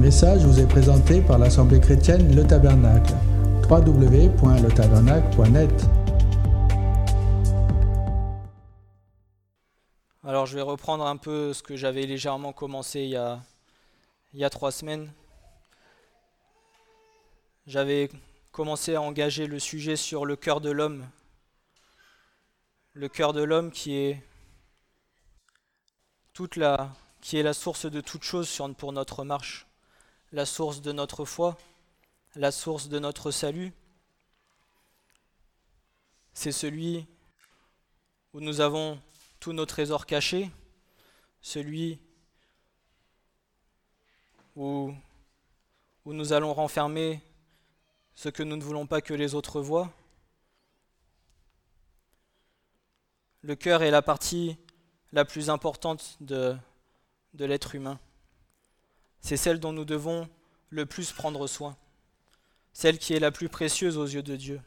message vous est présenté par l'Assemblée chrétienne Le Tabernacle. www.letabernacle.net Alors je vais reprendre un peu ce que j'avais légèrement commencé il y a, il y a trois semaines. J'avais commencé à engager le sujet sur le cœur de l'homme. Le cœur de l'homme qui est toute la, qui est la source de toute chose pour notre marche, la source de notre foi, la source de notre salut. C'est celui où nous avons tous nos trésors cachés, celui où, nous allons renfermer ce que nous ne voulons pas que les autres voient. Le cœur est la partie la plus importante de l'être humain. C'est celle dont nous devons le plus prendre soin, celle qui est la plus précieuse aux yeux de Dieu.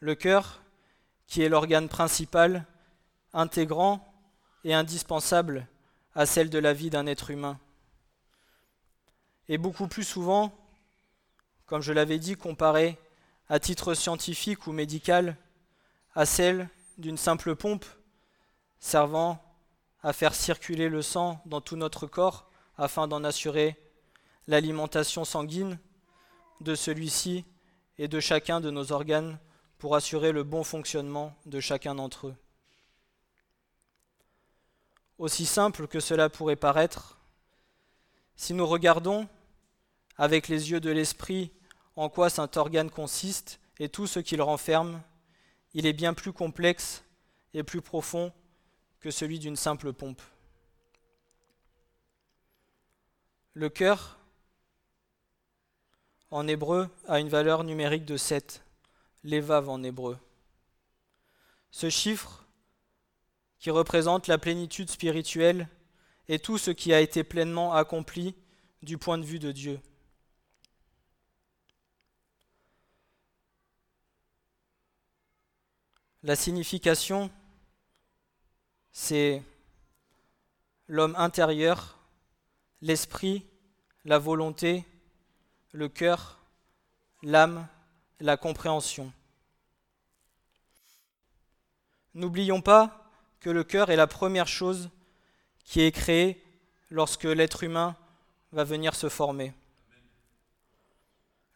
Le cœur, qui est l'organe principal, intégrant et indispensable à celle de la vie d'un être humain. Et beaucoup plus souvent, comme je l'avais dit, comparé à titre scientifique ou médical à celle d'une simple pompe servant à faire circuler le sang dans tout notre corps afin d'en assurer l'alimentation sanguine de celui-ci et de chacun de nos organes pour assurer le bon fonctionnement de chacun d'entre eux. Aussi simple que cela pourrait paraître, si nous regardons avec les yeux de l'esprit en quoi cet organe consiste et tout ce qu'il renferme, il est bien plus complexe et plus profond que celui d'une simple pompe. Le cœur, en hébreu, a une valeur numérique de 7 l'évave en hébreu. Ce chiffre, qui représente la plénitude spirituelle et tout ce qui a été pleinement accompli du point de vue de Dieu. La signification, c'est l'homme intérieur, l'esprit, la volonté, le cœur, l'âme la compréhension. N'oublions pas que le cœur est la première chose qui est créée lorsque l'être humain va venir se former.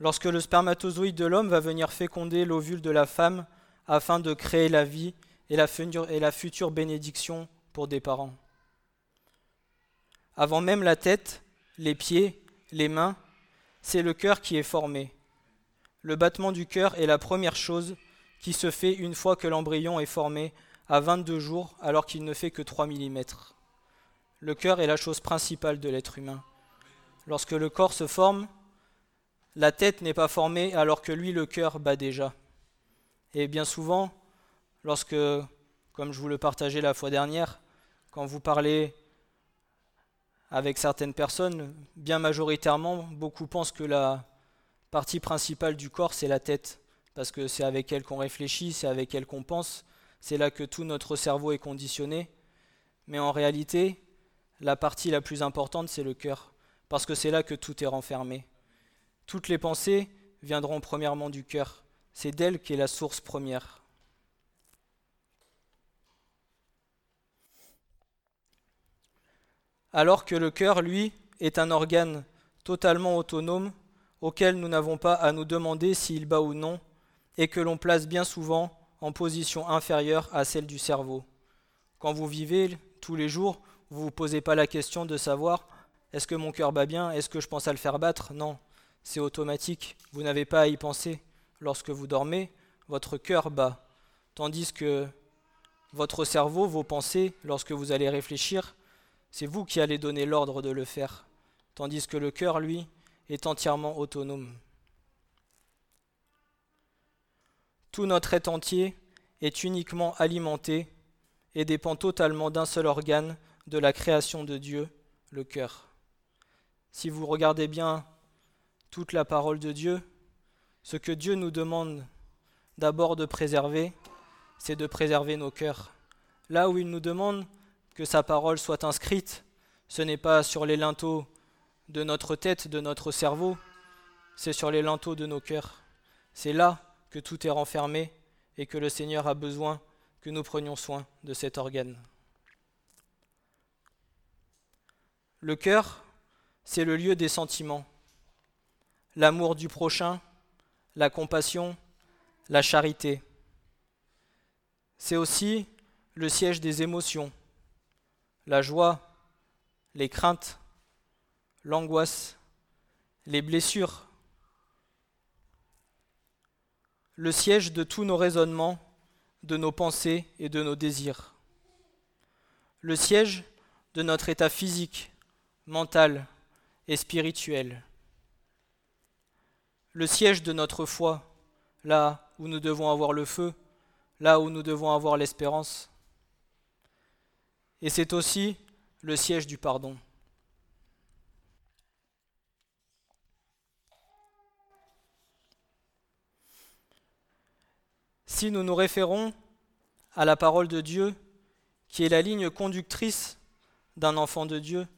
Lorsque le spermatozoïde de l'homme va venir féconder l'ovule de la femme afin de créer la vie et la, future, bénédiction pour des parents. Avant même la tête, les pieds, les mains, c'est le cœur qui est formé le battement du cœur est la première chose qui se fait une fois que l'embryon est formé à 22 jours alors qu'il ne fait que 3 mm. Le cœur est la chose principale de l'être humain. Lorsque le corps se forme, la tête n'est pas formée alors que lui, le cœur, bat déjà. Et bien souvent, lorsque, comme je vous le partageais la fois dernière, quand vous parlez avec certaines personnes, bien majoritairement, beaucoup pensent que la, partie principale du corps, c'est la tête, parce que c'est avec elle qu'on réfléchit, c'est avec elle qu'on pense, c'est là que tout notre cerveau est conditionné. Mais en réalité, la partie la plus importante, c'est le cœur, parce que c'est là que tout est renfermé. Toutes les pensées viendront premièrement du cœur, c'est d'elle qu'est la source première. Alors que le cœur, lui, est un organe totalement autonome auquel nous n'avons pas à nous demander s'il bat ou non, et que l'on place bien souvent en position inférieure à celle du cerveau. Quand vous vivez tous les jours, vous ne vous posez pas la question de savoir est-ce que mon cœur bat bien, est-ce que je pense à le faire battre? Non, c'est automatique, vous n'avez pas à y penser. Lorsque vous dormez, votre cœur bat, tandis que votre cerveau, vos pensées, lorsque vous allez réfléchir, c'est vous qui allez donner l'ordre de le faire, tandis que le cœur, lui, est entièrement autonome. Tout notre être entier est uniquement alimenté et dépend totalement d'un seul organe de la création de Dieu, le cœur. Si vous regardez bien toute la parole de Dieu, ce que Dieu nous demande d'abord de préserver, c'est de préserver nos cœurs. Là où il nous demande que sa parole soit inscrite ce n'est pas sur les linteaux de notre tête, de notre cerveau, c'est sur les linteaux de nos cœurs. C'est là que tout est renfermé et que le Seigneur a besoin que nous prenions soin de cet organe. Le cœur, c'est le lieu des sentiments, l'amour du prochain, la compassion, la charité. C'est aussi le siège des émotions, la joie, les craintes, l'angoisse, les blessures, le siège de tous nos raisonnements, de nos pensées et de nos désirs, le siège de notre état physique, mental et spirituel, le siège de notre foi, là où nous devons avoir le feu, là où nous devons avoir l'espérance. Et c'est aussi le siège du pardon. Si nous nous référons à la parole de Dieu, qui est la ligne conductrice d'un enfant de Dieu,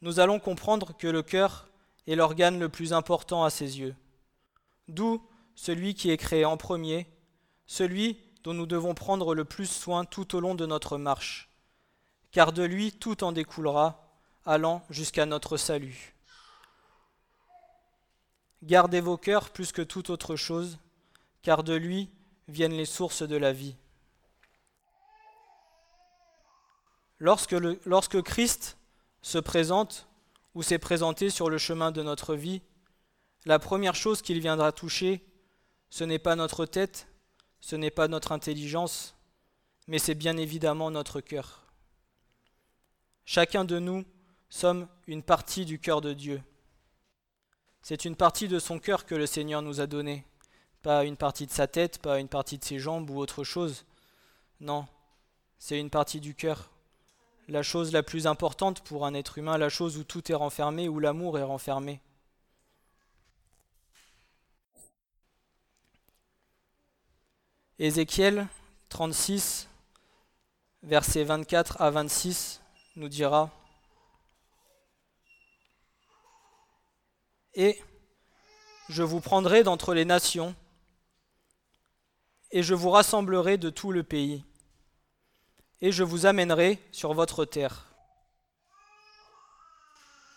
nous allons comprendre que le cœur est l'organe le plus important à ses yeux. D'où celui qui est créé en premier, celui dont nous devons prendre le plus soin tout au long de notre marche, car de lui tout en découlera, allant jusqu'à notre salut. Gardez vos cœurs plus que toute autre chose, car de lui viennent les sources de la vie. Lorsque, lorsque Christ se présente ou s'est présenté sur le chemin de notre vie, la première chose qu'il viendra toucher, ce n'est pas notre tête, ce n'est pas notre intelligence, mais c'est bien évidemment notre cœur. Chacun de nous sommes une partie du cœur de Dieu. C'est une partie de son cœur que le Seigneur nous a donnée pas une partie de sa tête, pas une partie de ses jambes ou autre chose. Non, c'est une partie du cœur. La chose la plus importante pour un être humain, la chose où tout est renfermé, où l'amour est renfermé. Ézéchiel 36, versets 24 à 26 nous dira Et je vous prendrai d'entre les nations et je vous rassemblerai de tout le pays, et je vous amènerai sur votre terre.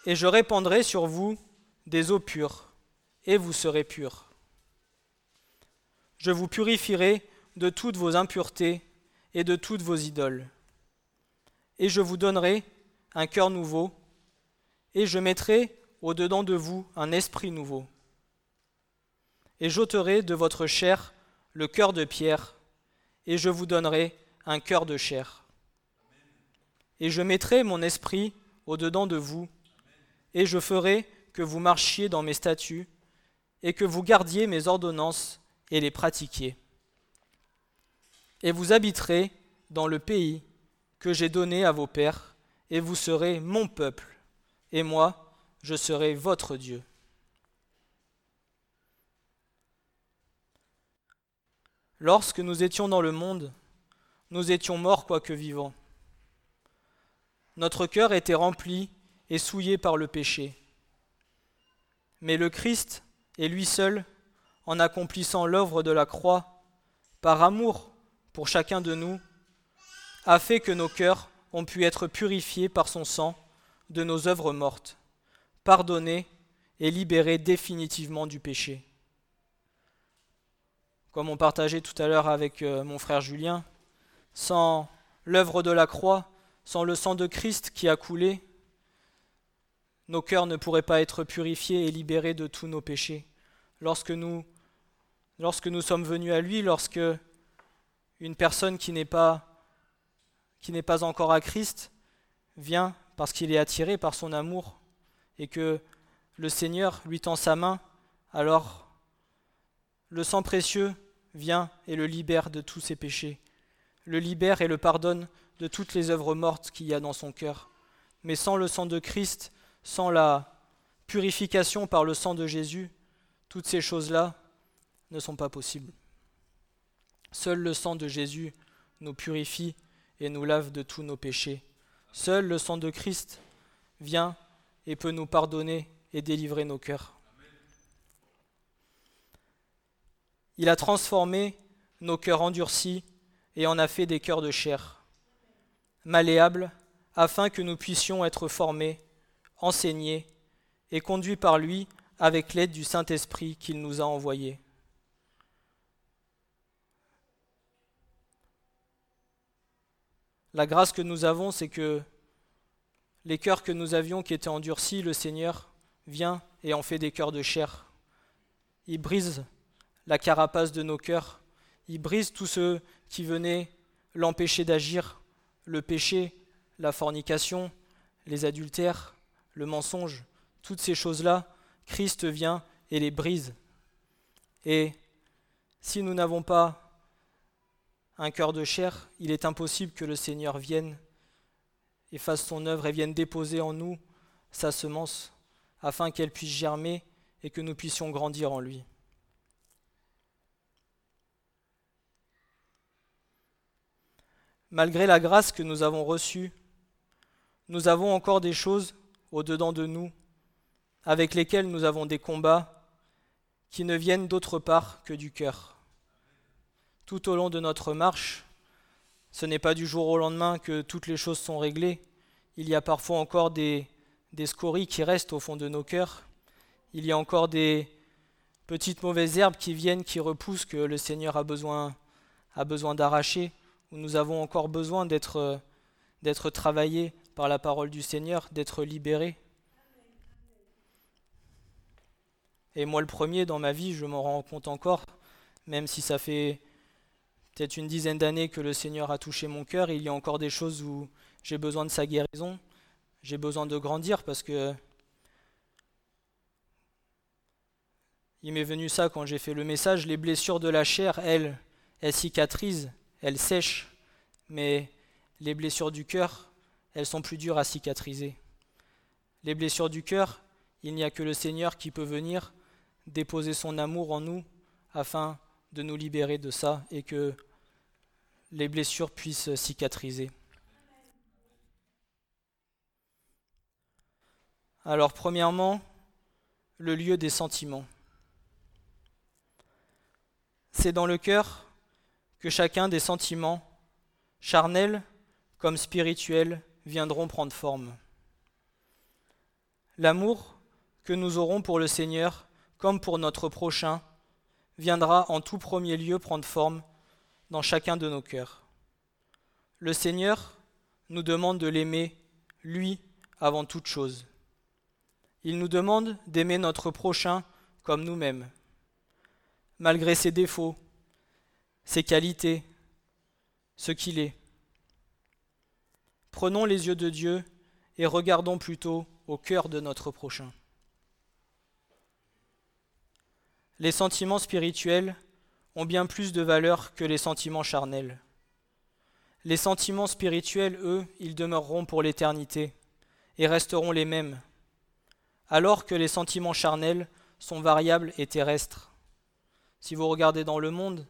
Et je répandrai sur vous des eaux pures, et vous serez purs. Je vous purifierai de toutes vos impuretés et de toutes vos idoles. Et je vous donnerai un cœur nouveau, et je mettrai au-dedans de vous un esprit nouveau. Et j'ôterai de votre chair le cœur de pierre, et je vous donnerai un cœur de chair. Et je mettrai mon esprit au-dedans de vous, et je ferai que vous marchiez dans mes statuts, et que vous gardiez mes ordonnances et les pratiquiez. Et vous habiterez dans le pays que j'ai donné à vos pères, et vous serez mon peuple, et moi, je serai votre Dieu. Lorsque nous étions dans le monde, nous étions morts quoique vivants. Notre cœur était rempli et souillé par le péché. Mais le Christ est lui seul, en accomplissant l'œuvre de la croix, par amour pour chacun de nous, a fait que nos cœurs ont pu être purifiés par son sang de nos œuvres mortes, pardonnés et libérés définitivement du péché comme on partageait tout à l'heure avec euh, mon frère Julien, sans l'œuvre de la croix, sans le sang de Christ qui a coulé, nos cœurs ne pourraient pas être purifiés et libérés de tous nos péchés. Lorsque nous, lorsque nous sommes venus à lui, lorsque une personne qui n'est pas, n'est pas encore à Christ vient parce qu'il est attiré par son amour et que le Seigneur lui tend sa main, alors le sang précieux vient et le libère de tous ses péchés, le libère et le pardonne de toutes les œuvres mortes qu'il y a dans son cœur. Mais sans le sang de Christ, sans la purification par le sang de Jésus, toutes ces choses-là ne sont pas possibles. Seul le sang de Jésus nous purifie et nous lave de tous nos péchés. Seul le sang de Christ vient et peut nous pardonner et délivrer nos cœurs. Il a transformé nos cœurs endurcis et en a fait des cœurs de chair, malléables, afin que nous puissions être formés, enseignés et conduits par lui avec l'aide du Saint-Esprit qu'il nous a envoyé. La grâce que nous avons, c'est que les cœurs que nous avions qui étaient endurcis, le Seigneur vient et en fait des cœurs de chair. Il brise la carapace de nos cœurs. Il brise tous ceux qui venaient l'empêcher d'agir, le péché, la fornication, les adultères, le mensonge, toutes ces choses-là, Christ vient et les brise. Et si nous n'avons pas un cœur de chair, il est impossible que le Seigneur vienne et fasse son œuvre et vienne déposer en nous sa semence, afin qu'elle puisse germer et que nous puissions grandir en lui. Malgré la grâce que nous avons reçue, nous avons encore des choses au-dedans de nous avec lesquelles nous avons des combats qui ne viennent d'autre part que du cœur. Tout au long de notre marche, ce n'est pas du jour au lendemain que toutes les choses sont réglées. Il y a parfois encore des, scories qui restent au fond de nos cœurs. Il y a encore des petites mauvaises herbes qui viennent, qui repoussent, que le Seigneur a besoin, a besoin d'arracher où nous avons encore besoin d'être, d'être travaillés par la parole du Seigneur, d'être libérés. Et moi, le premier, dans ma vie, je m'en rends compte encore, même si ça fait peut-être une dizaine d'années que le Seigneur a touché mon cœur, il y a encore des choses où j'ai besoin de sa guérison, j'ai besoin de grandir parce que il m'est venu ça quand j'ai fait le message, les blessures de la chair, elles, elles cicatrisent, elles sèchent, mais les blessures du cœur, elles sont plus dures à cicatriser. Les blessures du cœur, il n'y a que le Seigneur qui peut venir déposer son amour en nous afin de nous libérer de ça et que les blessures puissent cicatriser. Alors premièrement, le lieu des sentiments. C'est dans le cœur que chacun des sentiments, charnels comme spirituels, viendront prendre forme. L'amour que nous aurons pour le Seigneur comme pour notre prochain viendra en tout premier lieu prendre forme dans chacun de nos cœurs. Le Seigneur nous demande de l'aimer, lui, avant toute chose. Il nous demande d'aimer notre prochain comme nous-mêmes, malgré ses défauts, ses qualités, ce qu'il est. Prenons les yeux de Dieu et regardons plutôt au cœur de notre prochain. Les sentiments spirituels ont bien plus de valeur que les sentiments charnels. Les sentiments spirituels, eux, ils demeureront pour l'éternité et resteront les mêmes, alors que les sentiments charnels sont variables et terrestres. Si vous regardez dans le monde,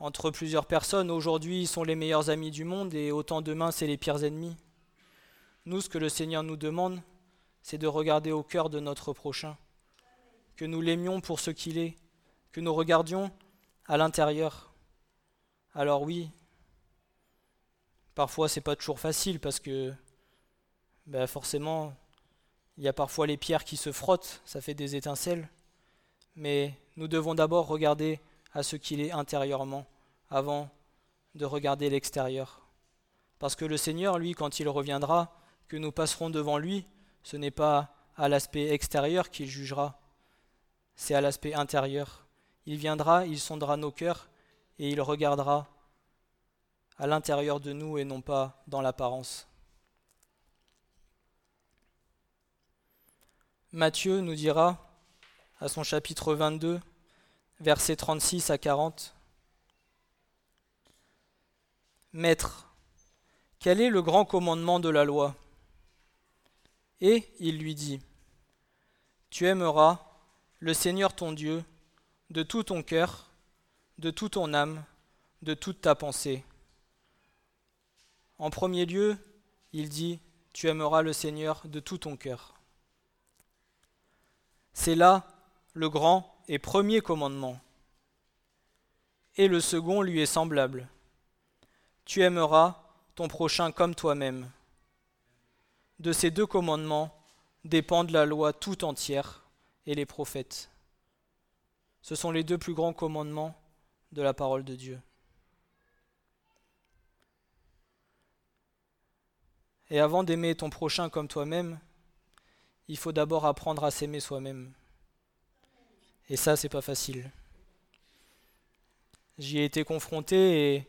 entre plusieurs personnes. Aujourd'hui, ils sont les meilleurs amis du monde et autant demain, c'est les pires ennemis. Nous, ce que le Seigneur nous demande, c'est de regarder au cœur de notre prochain, que nous l'aimions pour ce qu'il est, que nous regardions à l'intérieur. Alors oui, parfois c'est pas toujours facile parce que ben forcément, il y a parfois les pierres qui se frottent, ça fait des étincelles, mais nous devons d'abord regarder à ce qu'il est intérieurement avant de regarder l'extérieur. Parce que le Seigneur, lui, quand il reviendra, que nous passerons devant lui, ce n'est pas à l'aspect extérieur qu'il jugera, c'est à l'aspect intérieur. Il viendra, il sondera nos cœurs et il regardera à l'intérieur de nous et non pas dans l'apparence. Matthieu nous dira à son chapitre 22, versets 36 à 40. Maître, quel est le grand commandement de la loi? Et il lui dit, Tu aimeras le Seigneur ton Dieu de tout ton cœur, de toute ton âme, de toute ta pensée. En premier lieu, il dit, tu aimeras le Seigneur de tout ton cœur. C'est là le grand et premier commandement. Et le second lui est semblable. Tu aimeras ton prochain comme toi-même. De ces deux commandements dépendent la loi tout entière et les prophètes. Ce sont les deux plus grands commandements de la parole de Dieu. Et avant d'aimer ton prochain comme toi-même, il faut d'abord apprendre à s'aimer soi-même. Et ça, c'est pas facile. J'y ai été confronté et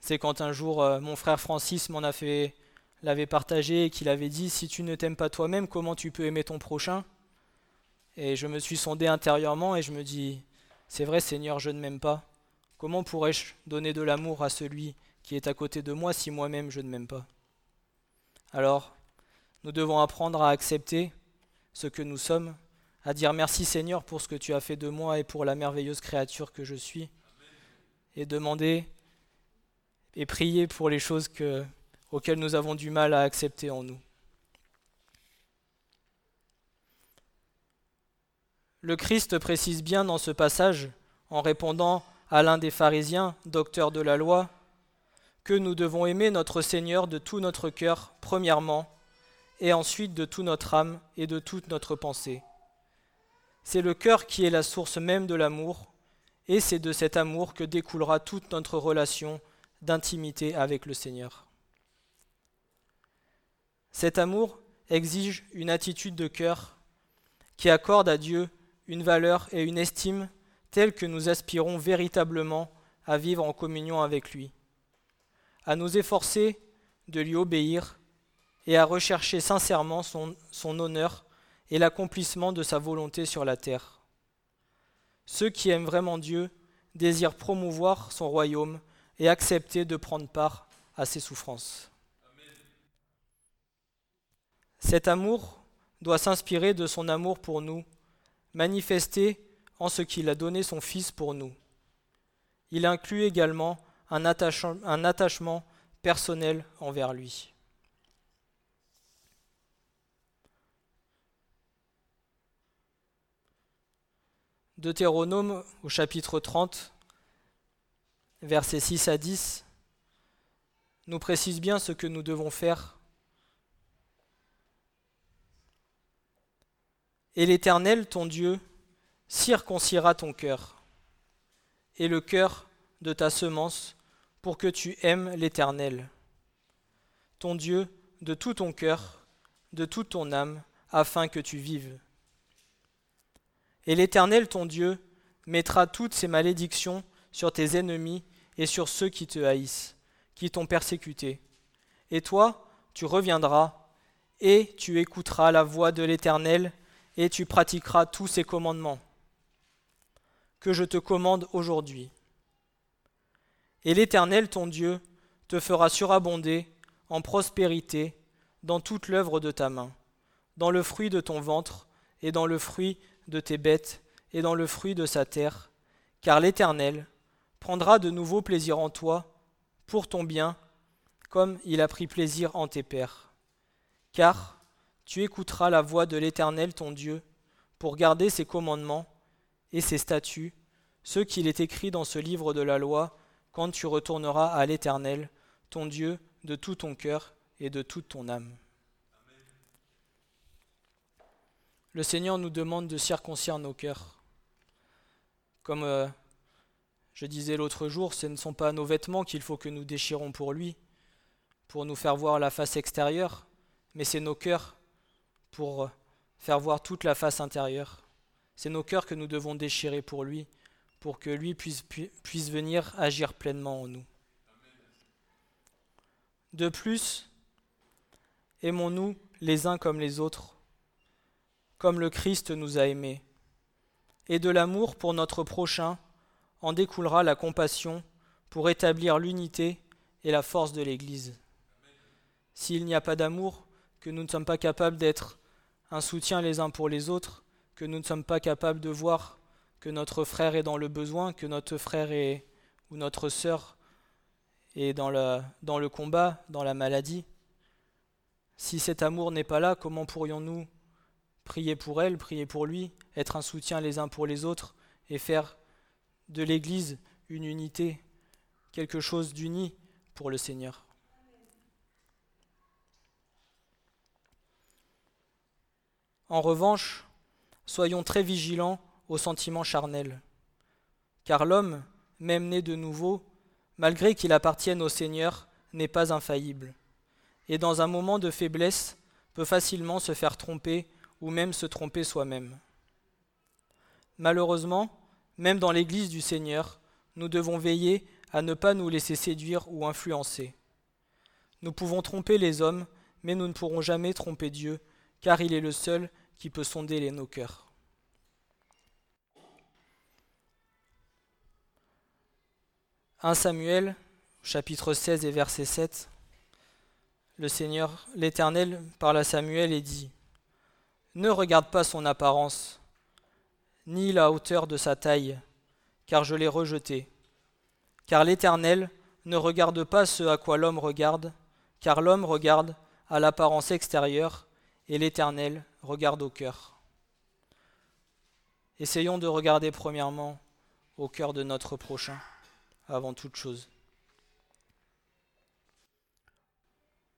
c'est quand un jour euh, mon frère Francis m'en a fait l'avait partagé et qu'il avait dit si tu ne t'aimes pas toi-même, comment tu peux aimer ton prochain? Et je me suis sondé intérieurement et je me dis c'est vrai Seigneur, je ne m'aime pas. Comment pourrais-je donner de l'amour à celui qui est à côté de moi si moi-même je ne m'aime pas? Alors, nous devons apprendre à accepter ce que nous sommes, à dire merci Seigneur pour ce que tu as fait de moi et pour la merveilleuse créature que je suis, et demander et prier pour les choses que, auxquelles nous avons du mal à accepter en nous. Le Christ précise bien dans ce passage, en répondant à l'un des pharisiens, docteur de la loi, que nous devons aimer notre Seigneur de tout notre cœur, premièrement, et ensuite de toute notre âme et de toute notre pensée. C'est le cœur qui est la source même de l'amour, et c'est de cet amour que découlera toute notre relation d'intimité avec le Seigneur. Cet amour exige une attitude de cœur qui accorde à Dieu une valeur et une estime telles que nous aspirons véritablement à vivre en communion avec lui, à nous efforcer de lui obéir et à rechercher sincèrement son, son honneur et l'accomplissement de sa volonté sur la terre. Ceux qui aiment vraiment Dieu désirent promouvoir son royaume et accepter de prendre part à ses souffrances. Cet amour doit s'inspirer de son amour pour nous, manifesté en ce qu'il a donné son Fils pour nous. Il inclut également un attachement, personnel envers lui. Deutéronome au chapitre 30 versets 6 à 10, nous précise bien ce que nous devons faire. Et l'Éternel, ton Dieu, circoncira ton cœur et le cœur de ta semence pour que tu aimes l'Éternel, ton Dieu, de tout ton cœur, de toute ton âme, afin que tu vives. Et l'Éternel, ton Dieu, mettra toutes ces malédictions sur tes ennemis et sur ceux qui te haïssent, qui t'ont persécuté. Et toi, tu reviendras, et tu écouteras la voix de l'Éternel, et tu pratiqueras tous ses commandements que je te commande aujourd'hui. Et l'Éternel, ton Dieu, te fera surabonder en prospérité dans toute l'œuvre de ta main, dans le fruit de ton ventre, et dans le fruit de tes bêtes, et dans le fruit de sa terre, car l'Éternel, prendra de nouveau plaisir en toi, pour ton bien, comme il a pris plaisir en tes pères. Car tu écouteras la voix de l'Éternel ton Dieu, pour garder ses commandements et ses statuts, ceux qu'il est écrit dans ce livre de la loi, quand tu retourneras à l'Éternel, ton Dieu, de tout ton cœur et de toute ton âme. Le Seigneur nous demande de circoncire nos cœurs. Comme euh, je disais l'autre jour, ce ne sont pas nos vêtements qu'il faut que nous déchirons pour lui, pour nous faire voir la face extérieure, mais c'est nos cœurs pour faire voir toute la face intérieure. C'est nos cœurs que nous devons déchirer pour lui, pour que lui puisse, venir agir pleinement en nous. De plus, aimons-nous les uns comme les autres, comme le Christ nous a aimés, et de l'amour pour notre prochain en découlera la compassion pour établir l'unité et la force de l'Église. S'il n'y a pas d'amour, que nous ne sommes pas capables d'être un soutien les uns pour les autres, que nous ne sommes pas capables de voir que notre frère est dans le besoin, que notre frère est, ou notre sœur est dans le, dans le combat, dans la maladie, Si cet amour n'est pas là, comment pourrions-nous prier pour elle, prier pour lui, être un soutien les uns pour les autres et faire de l'Église une unité, quelque chose d'uni pour le Seigneur? En revanche, soyons très vigilants aux sentiments charnels, car l'homme, même né de nouveau, malgré qu'il appartienne au Seigneur, n'est pas infaillible, et dans un moment de faiblesse peut facilement se faire tromper ou même se tromper soi-même. Malheureusement, même dans l'Église du Seigneur, nous devons veiller à ne pas nous laisser séduire ou influencer. Nous pouvons tromper les hommes, mais nous ne pourrons jamais tromper Dieu, car il est le seul qui peut sonder les, nos cœurs. « 1 Samuel, chapitre 16 et verset 7. Le Seigneur, l'Éternel, parle à Samuel et dit Ne regarde pas son apparence, ni la hauteur de sa taille, car je l'ai rejeté. Car l'Éternel ne regarde pas ce à quoi l'homme regarde, car l'homme regarde à l'apparence extérieure, et l'Éternel regarde au cœur. Essayons de regarder premièrement au cœur de notre prochain, avant toute chose.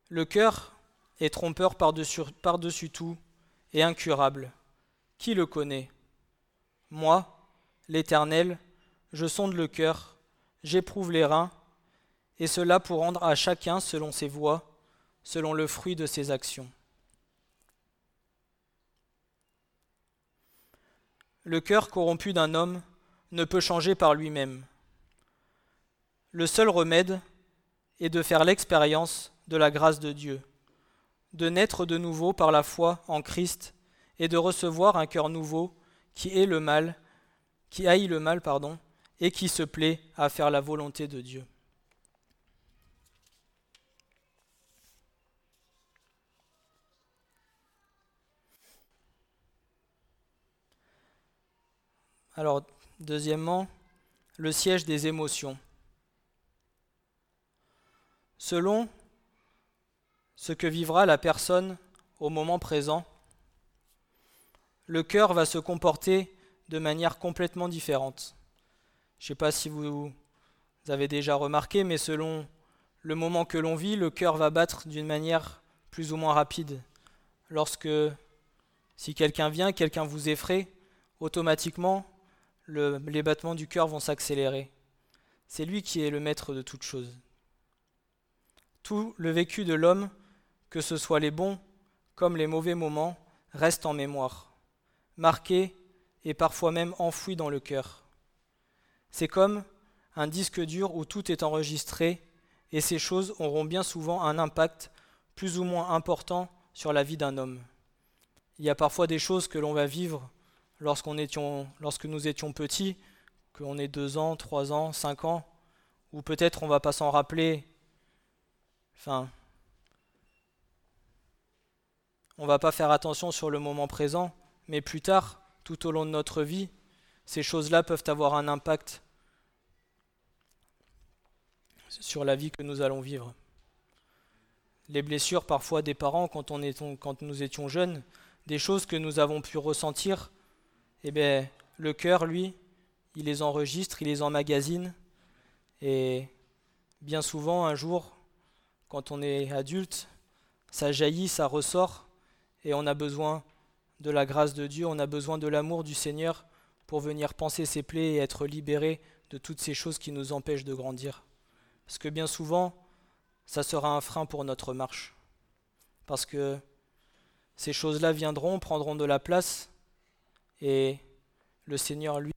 Le cœur est trompeur par-dessus tout et incurable. Qui le connaît? Moi, l'Éternel, je sonde le cœur, j'éprouve les reins, et cela pour rendre à chacun selon ses voies, selon le fruit de ses actions. Le cœur corrompu d'un homme ne peut changer par lui-même. Le seul remède est de faire l'expérience de la grâce de Dieu, de naître de nouveau par la foi en Christ et de recevoir un cœur nouveau qui est le mal, qui haït le mal, pardon, et qui se plaît à faire la volonté de Dieu. Alors, deuxièmement, le siège des émotions. Selon ce que vivra la personne au moment présent, le cœur va se comporter de manière complètement différente. Je ne sais pas si vous avez déjà remarqué, mais selon le moment que l'on vit, le cœur va battre d'une manière plus ou moins rapide. Lorsque, si quelqu'un vient, quelqu'un vous effraie, automatiquement, les battements du cœur vont s'accélérer. C'est lui qui est le maître de toutes choses. Tout le vécu de l'homme, que ce soit les bons comme les mauvais moments, reste en mémoire, marqué et parfois même enfoui dans le cœur. C'est comme un disque dur où tout est enregistré et ces choses auront bien souvent un impact plus ou moins important sur la vie d'un homme. Il y a parfois des choses que l'on va vivre lorsque nous étions petits, qu'on ait deux ans, trois ans, cinq ans, ou peut-être on va pas s'en rappeler. Enfin, on va pas faire attention sur le moment présent, mais plus tard, tout au long de notre vie, ces choses-là peuvent avoir un impact sur la vie que nous allons vivre. Les blessures parfois des parents quand, on quand nous étions jeunes, des choses que nous avons pu ressentir eh bien, le cœur, lui, il les enregistre, il les emmagasine. Et bien souvent, un jour, quand on est adulte, ça jaillit, ça ressort, et on a besoin de la grâce de Dieu, on a besoin de l'amour du Seigneur pour venir penser ses plaies et être libéré de toutes ces choses qui nous empêchent de grandir. Parce que bien souvent, ça sera un frein pour notre marche. Parce que ces choses-là viendront, prendront de la place, et le Seigneur, lui,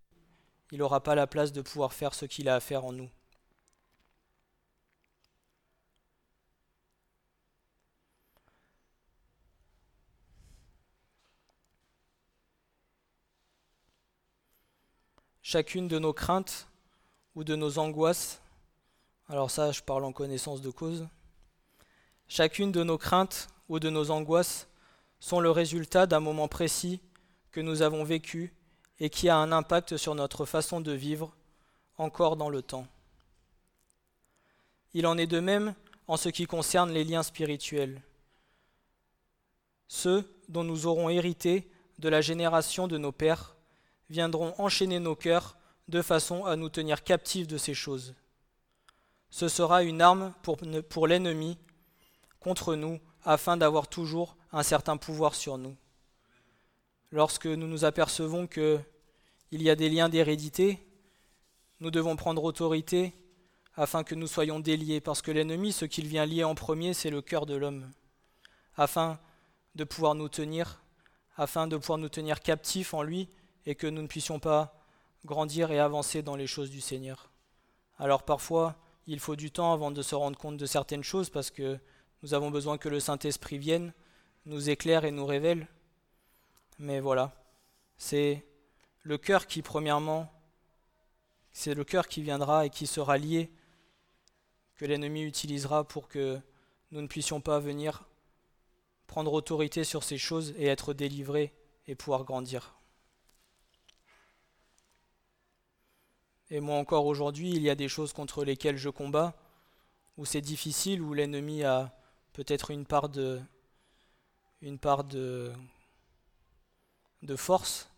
il n'aura pas la place de pouvoir faire ce qu'il a à faire en nous. Chacune de nos craintes ou de nos angoisses, alors ça je parle en connaissance de cause, chacune de nos craintes ou de nos angoisses sont le résultat d'un moment précis que nous avons vécu et qui a un impact sur notre façon de vivre encore dans le temps. Il en est de même en ce qui concerne les liens spirituels. ceux dont nous aurons hérité de la génération de nos pères viendront enchaîner nos cœurs de façon à nous tenir captifs de ces choses. Ce sera une arme pour, pour l'ennemi contre nous afin d'avoir toujours un certain pouvoir sur nous. Lorsque nous nous apercevons qu'il y a des liens d'hérédité, nous devons prendre autorité afin que nous soyons déliés, parce que l'ennemi, ce qu'il vient lier en premier, c'est le cœur de l'homme, afin de pouvoir nous tenir, afin de pouvoir nous tenir captifs en lui, et que nous ne puissions pas grandir et avancer dans les choses du Seigneur. Alors parfois, il faut du temps avant de se rendre compte de certaines choses, parce que nous avons besoin que le Saint-Esprit vienne, nous éclaire et nous révèle. Mais voilà, c'est le cœur qui, premièrement, c'est le cœur qui viendra et qui sera lié que l'ennemi utilisera pour que nous ne puissions pas venir prendre autorité sur ces choses et être délivrés et pouvoir grandir. Et moi encore aujourd'hui, il y a des choses contre lesquelles je combats, où c'est difficile, où l'ennemi a peut-être une part de une part de de force,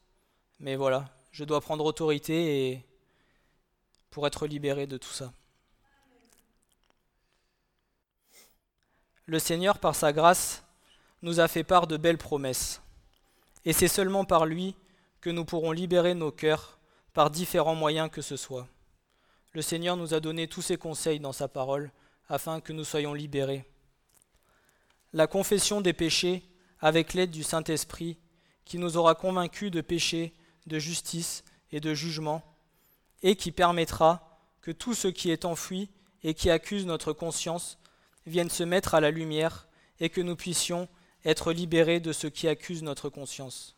mais voilà, je dois prendre autorité pour être libéré de tout ça. le Seigneur, par sa grâce, nous a fait part de belles promesses. Et c'est seulement par lui que nous pourrons libérer nos cœurs par différents moyens que ce soit. Le Seigneur nous a donné tous ses conseils dans sa parole afin que nous soyons libérés. La confession des péchés avec l'aide du Saint-Esprit qui nous aura convaincus de péché, de justice et de jugement, et qui permettra que tout ce qui est enfoui et qui accuse notre conscience vienne se mettre à la lumière et que nous puissions être libérés de ce qui accuse notre conscience.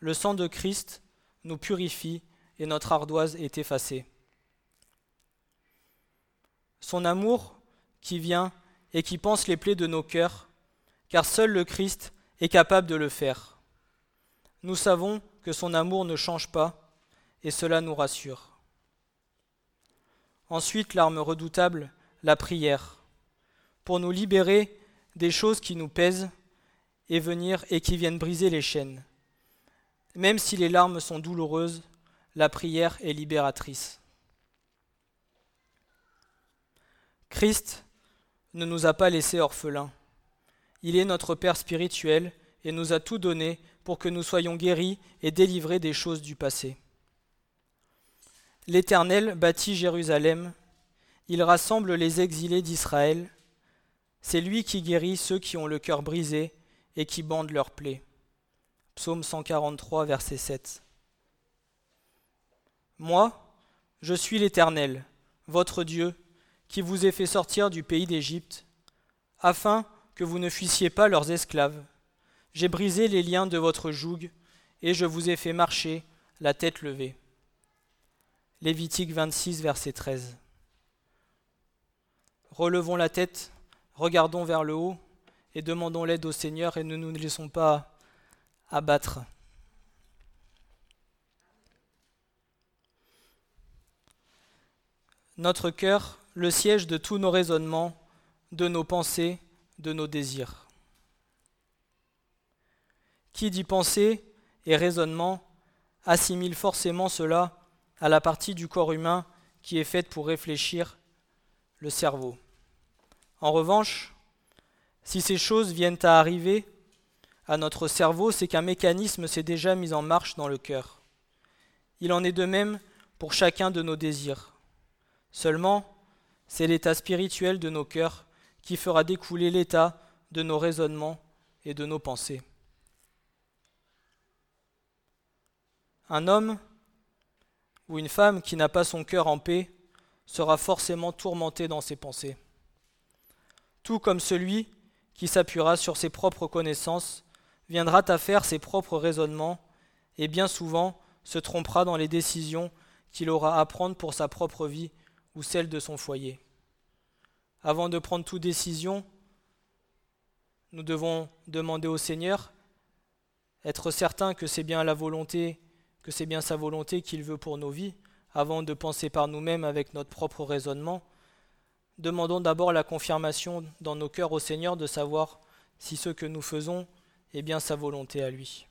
Le sang de Christ nous purifie et notre ardoise est effacée. Son amour qui vient et qui pense les plaies de nos cœurs, car seul le Christ est capable de le faire. Nous savons que son amour ne change pas, et cela nous rassure. Ensuite, l'arme redoutable, la prière pour nous libérer des choses qui nous pèsent et venir et qui viennent briser les chaînes. Même si les larmes sont douloureuses, la prière est libératrice. Christ ne nous a pas laissés orphelins. Il est notre Père spirituel et nous a tout donné pour que nous soyons guéris et délivrés des choses du passé. L'Éternel bâtit Jérusalem, il rassemble les exilés d'Israël, c'est lui qui guérit ceux qui ont le cœur brisé et qui bandent leurs plaies. Psaume 143, verset 7. Moi, je suis l'Éternel, votre Dieu, qui vous ai fait sortir du pays d'Égypte, afin que vous ne fuissiez pas leurs esclaves. J'ai brisé les liens de votre joug, et je vous ai fait marcher la tête levée. Lévitique 26, verset 13. Relevons la tête regardons vers le haut et demandons l'aide au Seigneur et ne nous laissons pas abattre. Notre cœur, le siège de tous nos raisonnements, de nos pensées, de nos désirs. Qui dit pensée et raisonnement assimile forcément cela à la partie du corps humain qui est faite pour réfléchir, le cerveau. En revanche, si ces choses viennent à arriver à notre cerveau, c'est qu'un mécanisme s'est déjà mis en marche dans le cœur. Il en est de même pour chacun de nos désirs. Seulement, c'est l'état spirituel de nos cœurs qui fera découler l'état de nos raisonnements et de nos pensées. Un homme ou une femme qui n'a pas son cœur en paix sera forcément tourmenté dans ses pensées tout comme celui qui s'appuiera sur ses propres connaissances, viendra à faire ses propres raisonnements, et bien souvent se trompera dans les décisions qu'il aura à prendre pour sa propre vie ou celle de son foyer. Avant de prendre toute décision, nous devons demander au Seigneur, être certain que c'est bien la volonté, que c'est bien sa volonté qu'il veut pour nos vies, avant de penser par nous-mêmes avec notre propre raisonnement, demandons d'abord la confirmation dans nos cœurs au Seigneur de savoir si ce que nous faisons est bien sa volonté à lui.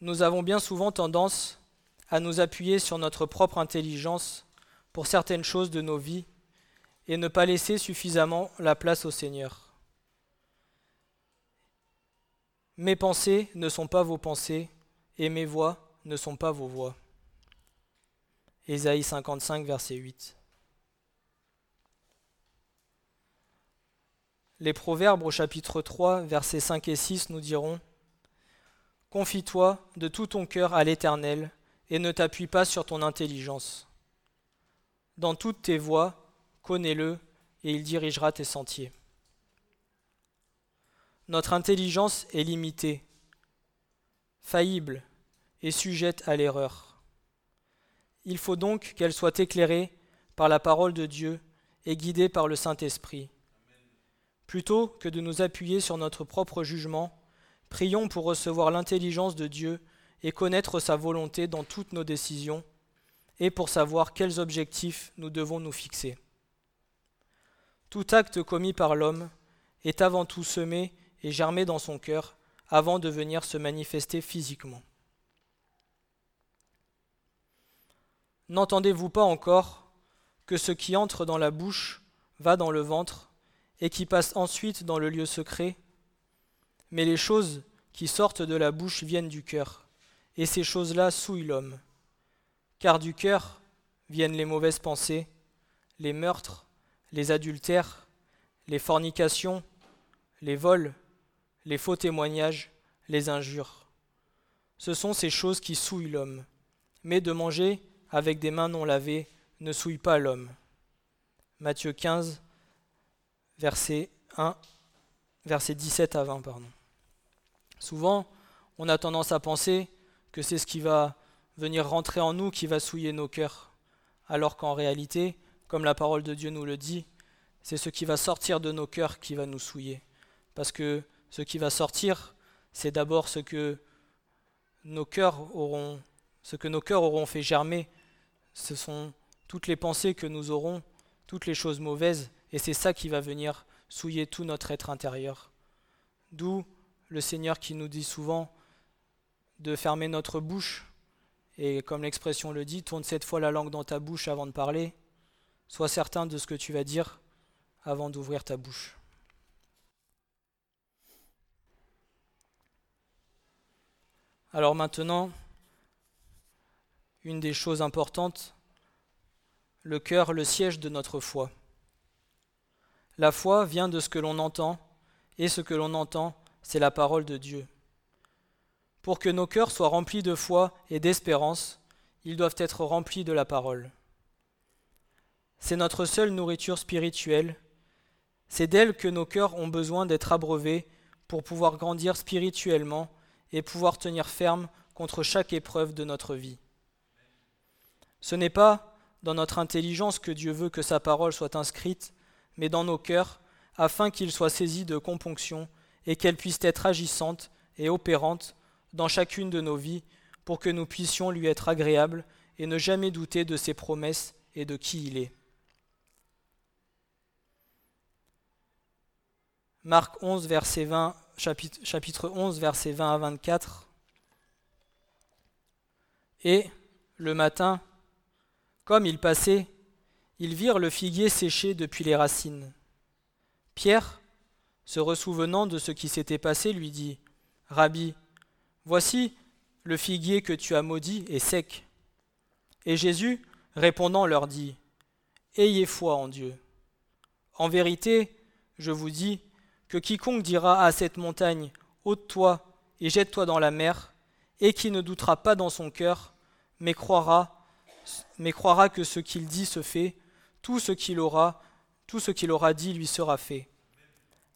Nous avons bien souvent tendance à nous appuyer sur notre propre intelligence pour certaines choses de nos vies et ne pas laisser suffisamment la place au Seigneur. Mes pensées ne sont pas vos pensées et mes voix ne sont pas vos voix. Ésaïe 55, verset 8. Les Proverbes au chapitre 3, versets 5 et 6 nous diront Confie-toi de tout ton cœur à l'Éternel et ne t'appuie pas sur ton intelligence. Dans toutes tes voies, connais-le et il dirigera tes sentiers. Notre intelligence est limitée, faillible et sujette à l'erreur. Il faut donc qu'elle soit éclairée par la parole de Dieu et guidée par le Saint-Esprit. Plutôt que de nous appuyer sur notre propre jugement, Prions pour recevoir l'intelligence de Dieu et connaître sa volonté dans toutes nos décisions, et pour savoir quels objectifs nous devons nous fixer. Tout acte commis par l'homme est avant tout semé et germé dans son cœur avant de venir se manifester physiquement. N'entendez-vous pas encore que ce qui entre dans la bouche va dans le ventre et qui passe ensuite dans le lieu secret? Mais les choses qui sortent de la bouche viennent du cœur, et ces choses-là souillent l'homme. Car du cœur viennent les mauvaises pensées, les meurtres, les adultères, les fornications, les vols, les faux témoignages, les injures. Ce sont ces choses qui souillent l'homme. Mais de manger avec des mains non lavées ne souille pas l'homme. Matthieu 15, verset 1, verset 17 à 20, pardon. Souvent, on a tendance à penser que c'est ce qui va venir rentrer en nous qui va souiller nos cœurs, alors qu'en réalité, comme la parole de Dieu nous le dit, c'est ce qui va sortir de nos cœurs qui va nous souiller. Parce que ce qui va sortir, c'est d'abord ce que nos cœurs auront, ce que nos cœurs auront fait germer. Ce sont toutes les pensées que nous aurons, toutes les choses mauvaises, et c'est ça qui va venir souiller tout notre être intérieur. D'où le Seigneur qui nous dit souvent de fermer notre bouche, et comme l'expression le dit, tourne cette fois la langue dans ta bouche avant de parler, sois certain de ce que tu vas dire avant d'ouvrir ta bouche. Alors maintenant, une des choses importantes, le cœur, le siège de notre foi. La foi vient de ce que l'on entend, et ce que l'on entend c'est la parole de Dieu. Pour que nos cœurs soient remplis de foi et d'espérance, ils doivent être remplis de la parole. C'est notre seule nourriture spirituelle, c'est d'elle que nos cœurs ont besoin d'être abreuvés pour pouvoir grandir spirituellement et pouvoir tenir ferme contre chaque épreuve de notre vie. Ce n'est pas dans notre intelligence que Dieu veut que sa parole soit inscrite, mais dans nos cœurs, afin qu'ils soient saisis de componction et qu'elle puisse être agissante et opérante dans chacune de nos vies pour que nous puissions lui être agréables et ne jamais douter de ses promesses et de qui il est. Marc 11, verset 20, chapitre, chapitre 11, versets 20 à 24. Et, le matin, comme ils passaient, ils virent le figuier séché depuis les racines. Pierre, se ressouvenant de ce qui s'était passé, lui dit Rabbi, voici le figuier que tu as maudit est sec. Et Jésus, répondant, leur dit Ayez foi en Dieu. En vérité, je vous dis que quiconque dira à cette montagne ôte-toi et jette-toi dans la mer, et qui ne doutera pas dans son cœur, mais croira, mais croira que ce qu'il dit se fait, tout ce qu'il aura, tout ce qu'il aura dit lui sera fait.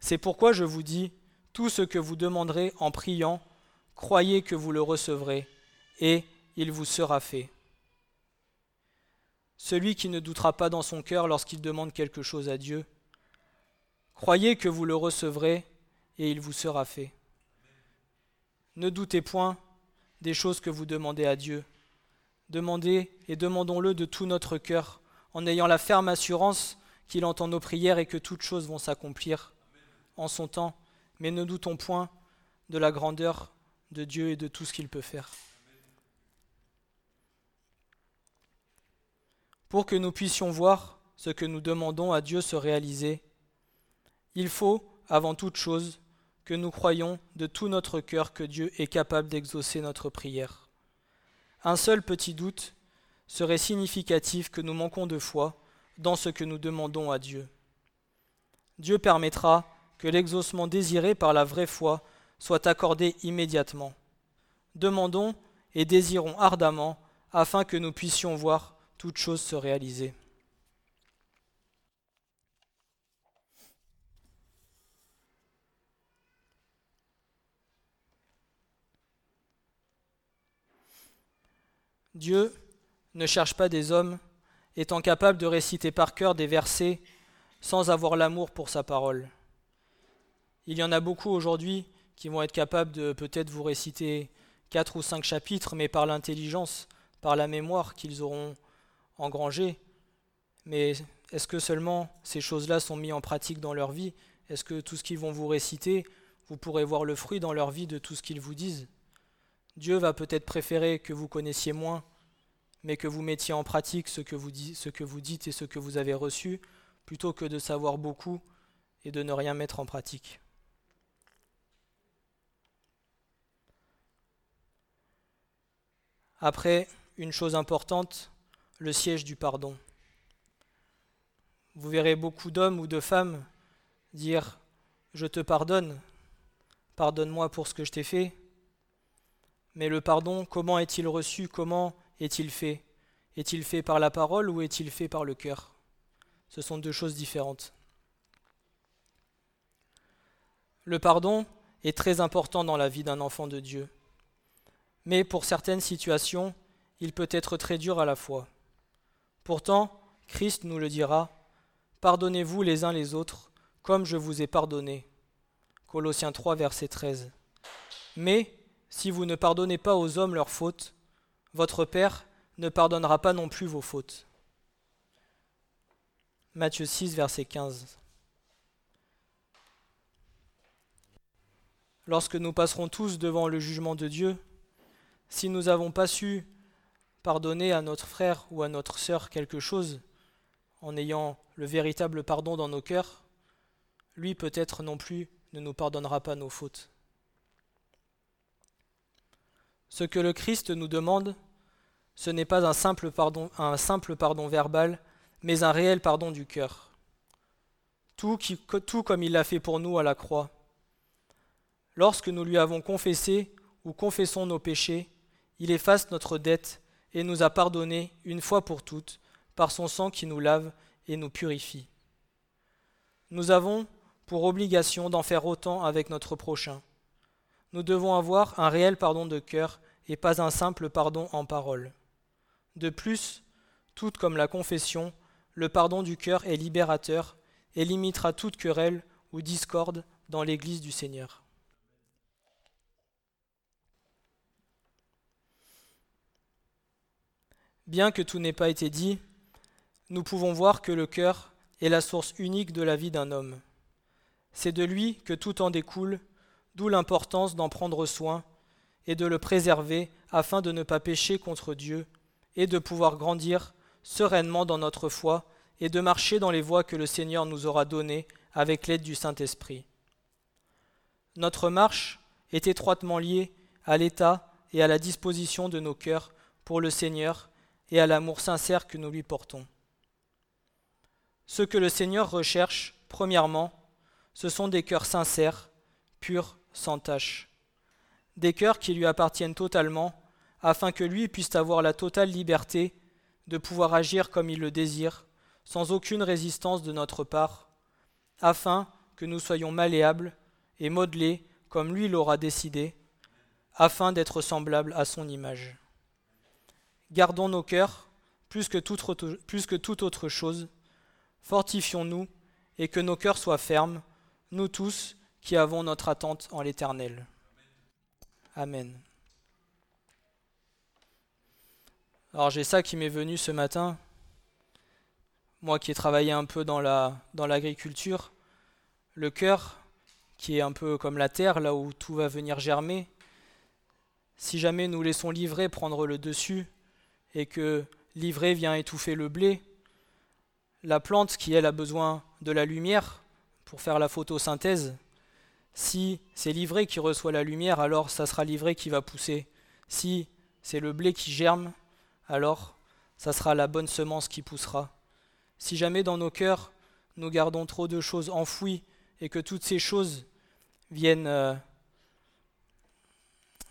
C'est pourquoi je vous dis, tout ce que vous demanderez en priant, croyez que vous le recevrez, et il vous sera fait. Celui qui ne doutera pas dans son cœur lorsqu'il demande quelque chose à Dieu, croyez que vous le recevrez, et il vous sera fait. Ne doutez point des choses que vous demandez à Dieu. Demandez et demandons-le de tout notre cœur, en ayant la ferme assurance qu'il entend nos prières et que toutes choses vont s'accomplir en son temps, mais ne doutons point de la grandeur de Dieu et de tout ce qu'il peut faire. Pour que nous puissions voir ce que nous demandons à Dieu se réaliser, il faut, avant toute chose, que nous croyons de tout notre cœur que Dieu est capable d'exaucer notre prière. Un seul petit doute serait significatif que nous manquons de foi dans ce que nous demandons à Dieu. Dieu permettra que l'exaucement désiré par la vraie foi soit accordé immédiatement. Demandons et désirons ardemment afin que nous puissions voir toute chose se réaliser. Dieu ne cherche pas des hommes étant capables de réciter par cœur des versets sans avoir l'amour pour sa parole. Il y en a beaucoup aujourd'hui qui vont être capables de peut-être vous réciter quatre ou cinq chapitres, mais par l'intelligence, par la mémoire qu'ils auront engrangée. Mais est-ce que seulement ces choses-là sont mises en pratique dans leur vie? Est-ce que tout ce qu'ils vont vous réciter, vous pourrez voir le fruit dans leur vie de tout ce qu'ils vous disent? Dieu va peut-être préférer que vous connaissiez moins, mais que vous mettiez en pratique ce que vous, dites et ce que vous avez reçu, plutôt que de savoir beaucoup et de ne rien mettre en pratique. Après, une chose importante, le siège du pardon. Vous verrez beaucoup d'hommes ou de femmes dire ⁇ Je te pardonne, pardonne-moi pour ce que je t'ai fait ⁇ mais le pardon, comment est-il reçu Comment est-il fait? Est-il fait par la parole ou est-il fait par le cœur? Ce sont deux choses différentes. Le pardon est très important dans la vie d'un enfant de Dieu. Mais pour certaines situations, il peut être très dur à la fois. Pourtant, Christ nous le dira, Pardonnez-vous les uns les autres, comme je vous ai pardonné. Colossiens 3, verset 13. Mais si vous ne pardonnez pas aux hommes leurs fautes, votre Père ne pardonnera pas non plus vos fautes. Matthieu 6, verset 15. Lorsque nous passerons tous devant le jugement de Dieu, si nous n'avons pas su pardonner à notre frère ou à notre sœur quelque chose, en ayant le véritable pardon dans nos cœurs, lui peut-être non plus ne nous pardonnera pas nos fautes. Ce que le Christ nous demande, ce n'est pas un simple pardon, verbal, mais un réel pardon du cœur. Tout, tout comme il l'a fait pour nous à la croix. Lorsque nous lui avons confessé ou confessons nos péchés, il efface notre dette et nous a pardonné une fois pour toutes par son sang qui nous lave et nous purifie. Nous avons pour obligation d'en faire autant avec notre prochain nous devons avoir un réel pardon de cœur et pas un simple pardon en parole. De plus, tout comme la confession, le pardon du cœur est libérateur et limitera toute querelle ou discorde dans l'Église du Seigneur. Bien que tout n'ait pas été dit, nous pouvons voir que le cœur est la source unique de la vie d'un homme. C'est de lui que tout en découle d'où l'importance d'en prendre soin et de le préserver afin de ne pas pécher contre Dieu et de pouvoir grandir sereinement dans notre foi et de marcher dans les voies que le Seigneur nous aura données avec l'aide du Saint-Esprit. Notre marche est étroitement liée à l'état et à la disposition de nos cœurs pour le Seigneur et à l'amour sincère que nous lui portons. Ce que le Seigneur recherche, premièrement, ce sont des cœurs sincères, purs sans tache. Des cœurs qui lui appartiennent totalement, afin que lui puisse avoir la totale liberté de pouvoir agir comme il le désire, sans aucune résistance de notre part, afin que nous soyons malléables et modelés comme lui l'aura décidé, afin d'être semblables à son image. Gardons nos cœurs plus que, toute plus que toute autre chose, fortifions-nous et que nos cœurs soient fermes, nous tous, qui avons notre attente en l'Éternel. Amen. Alors j'ai ça qui m'est venu ce matin. Moi qui ai travaillé un peu dans dans l'agriculture, le cœur qui est un peu comme la terre là où tout va venir germer. Si jamais nous laissons l'ivraie prendre le dessus et que l'ivraie vient étouffer le blé, la plante qui elle a besoin de la lumière pour faire la photosynthèse, si c'est l'ivraie qui reçoit la lumière, alors ça sera l'ivraie qui va pousser. Si c'est le blé qui germe, alors ça sera la bonne semence qui poussera. Si jamais dans nos cœurs nous gardons trop de choses enfouies et que toutes ces choses viennent, euh,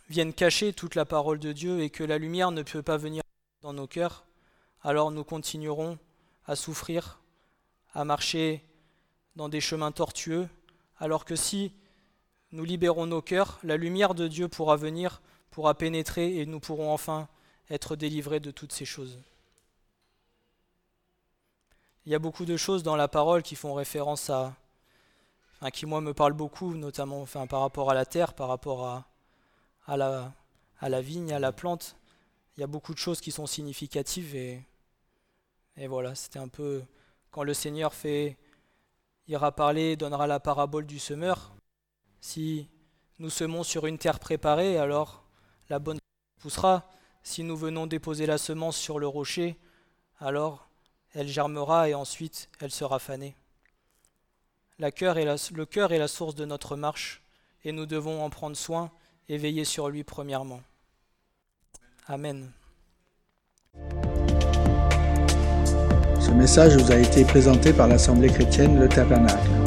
viennent cacher toute la parole de Dieu et que la lumière ne peut pas venir dans nos cœurs, alors nous continuerons à souffrir, à marcher dans des chemins tortueux, alors que si nous libérons nos cœurs, la lumière de Dieu pourra venir, pourra pénétrer et nous pourrons enfin être délivrés de toutes ces choses. Il y a beaucoup de choses dans la parole qui font référence à, qui moi me parlent beaucoup, notamment enfin, par rapport à la terre, par rapport à, à, la, à la vigne, à la plante. Il y a beaucoup de choses qui sont significatives et, et voilà, c'était un peu quand le Seigneur fait, ira parler, donnera la parabole du semeur. Si nous semons sur une terre préparée, alors la bonne poussera. Si nous venons déposer la semence sur le rocher, alors elle germera et ensuite elle sera fanée. le cœur est la source de notre marche et nous devons en prendre soin et veiller sur lui premièrement. Amen. Ce message vous a été présenté par l'Assemblée chrétienne Le Tabernacle.